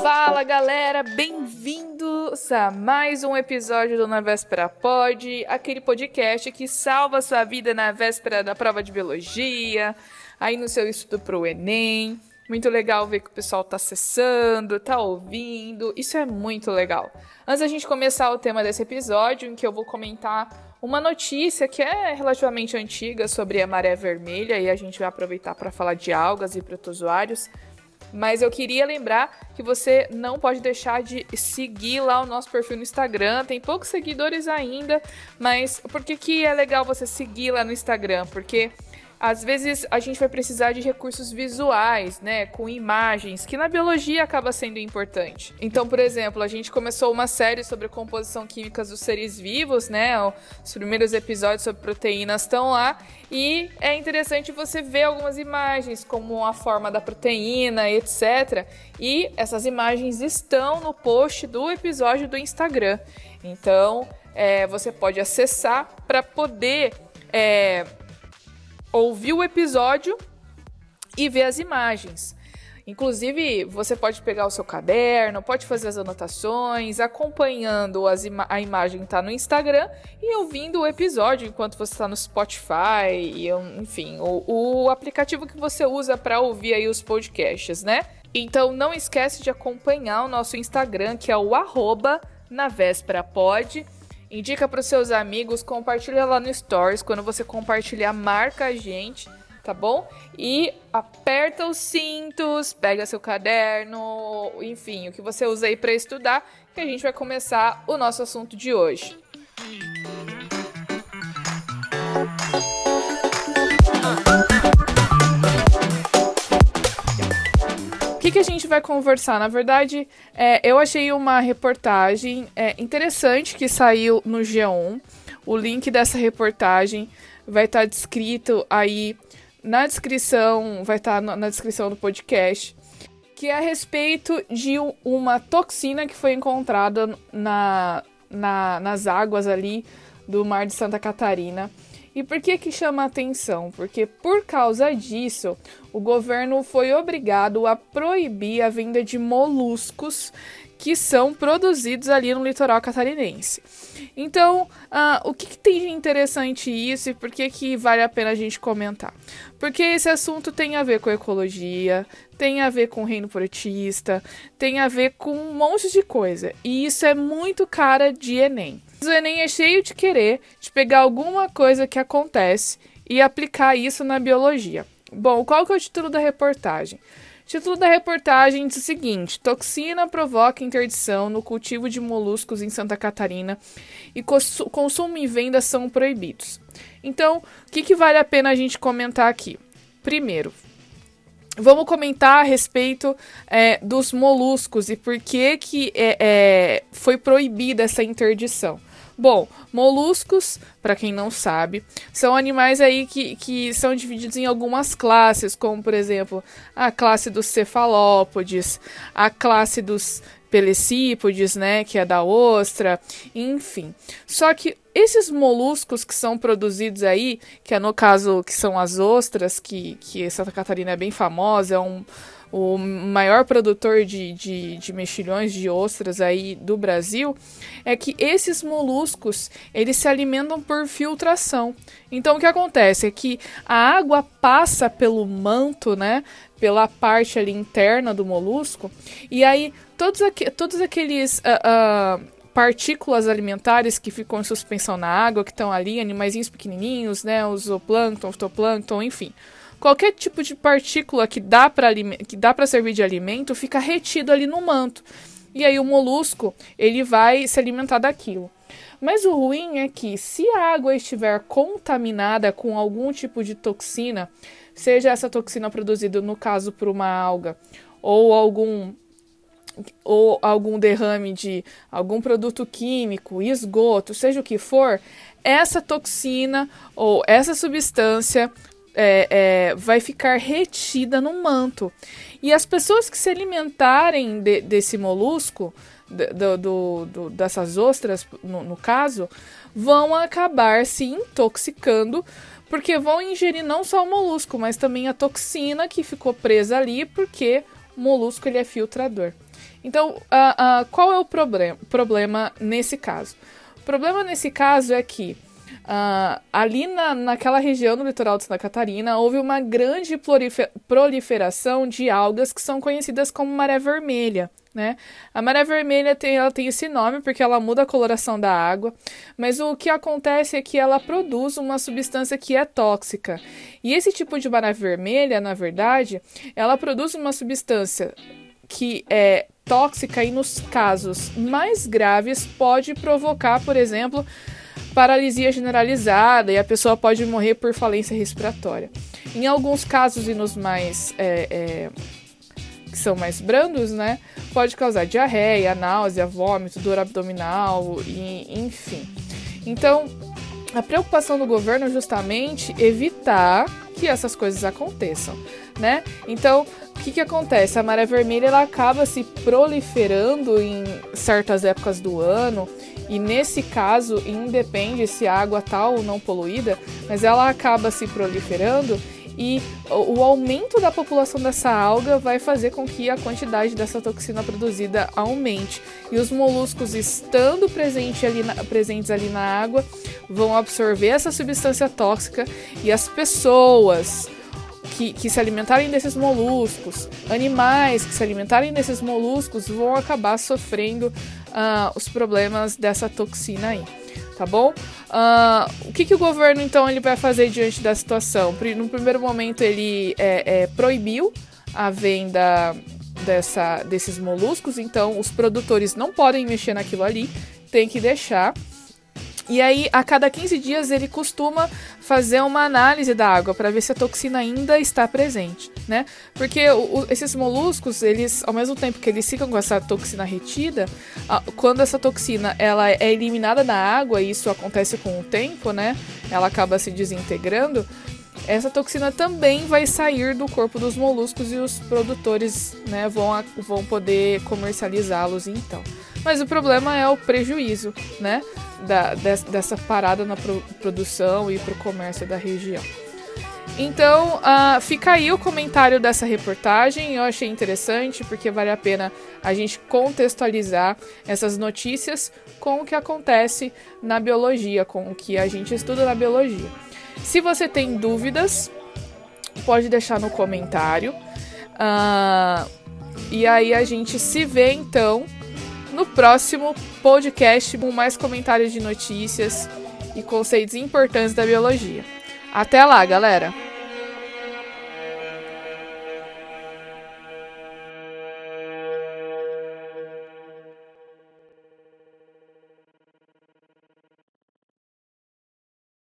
Fala galera, bem-vindos a mais um episódio do Na Véspera Pod, aquele podcast que salva sua vida na véspera da prova de biologia, aí no seu estudo pro Enem. Muito legal ver que o pessoal tá acessando, tá ouvindo. Isso é muito legal. Antes da gente começar o tema desse episódio, em que eu vou comentar uma notícia que é relativamente antiga sobre a maré vermelha e a gente vai aproveitar para falar de algas e protozoários. Mas eu queria lembrar que você não pode deixar de seguir lá o nosso perfil no Instagram. Tem poucos seguidores ainda, mas por que, que é legal você seguir lá no Instagram? Porque às vezes a gente vai precisar de recursos visuais, né, com imagens, que na biologia acaba sendo importante. Então, por exemplo, a gente começou uma série sobre composição química dos seres vivos, né? Os primeiros episódios sobre proteínas estão lá e é interessante você ver algumas imagens, como a forma da proteína, etc. E essas imagens estão no post do episódio do Instagram. Então, é, você pode acessar para poder é, ouvir o episódio e ver as imagens. Inclusive, você pode pegar o seu caderno, pode fazer as anotações, acompanhando as ima a imagem tá no Instagram e ouvindo o episódio enquanto você está no Spotify, e, enfim, o, o aplicativo que você usa para ouvir aí os podcasts, né? Então não esquece de acompanhar o nosso Instagram, que é o arroba na véspera pod. Indica para os seus amigos, compartilha lá no Stories. Quando você compartilhar, marca a gente, tá bom? E aperta os cintos, pega seu caderno, enfim, o que você usa aí para estudar, que a gente vai começar o nosso assunto de hoje. Que, que a gente vai conversar? Na verdade, é, eu achei uma reportagem é, interessante que saiu no G1. O link dessa reportagem vai estar tá descrito aí na descrição, vai estar tá na descrição do podcast, que é a respeito de uma toxina que foi encontrada na, na, nas águas ali do mar de Santa Catarina. E por que que chama atenção? Porque por causa disso, o governo foi obrigado a proibir a venda de moluscos que são produzidos ali no litoral catarinense. Então, uh, o que, que, tem de interessante isso e por que, que vale a pena a gente comentar? Porque esse assunto tem a ver com ecologia, tem a ver com o reino protista, tem a ver com um monte de coisa. E isso é muito cara de Enem. O Enem é cheio de querer de pegar alguma coisa que acontece e aplicar isso na biologia. Bom, qual que é o título da reportagem? O título da reportagem diz o seguinte: Toxina provoca interdição no cultivo de moluscos em Santa Catarina e consumo e venda são proibidos. Então, o que, que vale a pena a gente comentar aqui? Primeiro, vamos comentar a respeito é, dos moluscos e por que, que é, é, foi proibida essa interdição. Bom, moluscos, para quem não sabe, são animais aí que, que são divididos em algumas classes, como por exemplo a classe dos cefalópodes, a classe dos pelecípodes, né, que é da ostra, enfim. Só que esses moluscos que são produzidos aí, que é no caso que são as ostras, que, que Santa Catarina é bem famosa, é um o maior produtor de, de, de, mexilhões de ostras aí do Brasil, é que esses moluscos eles se alimentam por filtração. Então o que acontece é que a água passa pelo manto, né, pela parte ali interna do molusco, e aí todos, aqu todos aqueles uh, uh, partículas alimentares que ficam em suspensão na água, que estão ali, animaizinhos pequenininhos, né, o zooplâncton, fitoplâncton, enfim qualquer tipo de partícula que dá para servir de alimento fica retido ali no manto. E aí o molusco, ele vai se alimentar daquilo. Mas o ruim é que se a água estiver contaminada com algum tipo de toxina, seja essa toxina produzida no caso por uma alga ou algum ou algum derrame de algum produto químico, esgoto, seja o que for, essa toxina ou essa substância é, é, vai ficar retida no manto. E as pessoas que se alimentarem de, desse molusco, do, do, do, dessas ostras, no, no caso, vão acabar se intoxicando porque vão ingerir não só o molusco, mas também a toxina que ficou presa ali, porque o molusco ele é filtrador. Então, uh, uh, qual é o problema, problema nesse caso? O problema nesse caso é que Uh, ali na, naquela região do litoral de Santa Catarina houve uma grande proliferação de algas que são conhecidas como maré vermelha. Né? A maré vermelha tem, ela tem esse nome porque ela muda a coloração da água, mas o que acontece é que ela produz uma substância que é tóxica. E esse tipo de maré vermelha, na verdade, ela produz uma substância que é tóxica e nos casos mais graves pode provocar, por exemplo, paralisia generalizada e a pessoa pode morrer por falência respiratória. Em alguns casos, e nos mais. É, é, que são mais brandos, né? Pode causar diarreia, náusea, vômito, dor abdominal, e, enfim. Então, a preocupação do governo é justamente evitar que essas coisas aconteçam, né? Então, que, que acontece? A maré vermelha ela acaba se proliferando em certas épocas do ano e nesse caso, independe se a água está ou não poluída, mas ela acaba se proliferando e o aumento da população dessa alga vai fazer com que a quantidade dessa toxina produzida aumente. E os moluscos, estando presente ali na, presentes ali na água, vão absorver essa substância tóxica e as pessoas que, que se alimentarem desses moluscos, animais que se alimentarem desses moluscos vão acabar sofrendo uh, os problemas dessa toxina aí, tá bom? Uh, o que, que o governo então ele vai fazer diante da situação? No primeiro momento ele é, é, proibiu a venda dessa, desses moluscos, então os produtores não podem mexer naquilo ali, tem que deixar. E aí, a cada 15 dias, ele costuma fazer uma análise da água para ver se a toxina ainda está presente, né? Porque o, esses moluscos, eles, ao mesmo tempo que eles ficam com essa toxina retida, quando essa toxina ela é eliminada da água, e isso acontece com o tempo, né? Ela acaba se desintegrando. Essa toxina também vai sair do corpo dos moluscos e os produtores né, vão, vão poder comercializá-los então. Mas o problema é o prejuízo, né? Da, dessa parada na produção e para o comércio da região. Então, uh, fica aí o comentário dessa reportagem. Eu achei interessante porque vale a pena a gente contextualizar essas notícias com o que acontece na biologia, com o que a gente estuda na biologia. Se você tem dúvidas, pode deixar no comentário. Uh, e aí a gente se vê então no próximo podcast com mais comentários de notícias e conceitos importantes da biologia. Até lá, galera!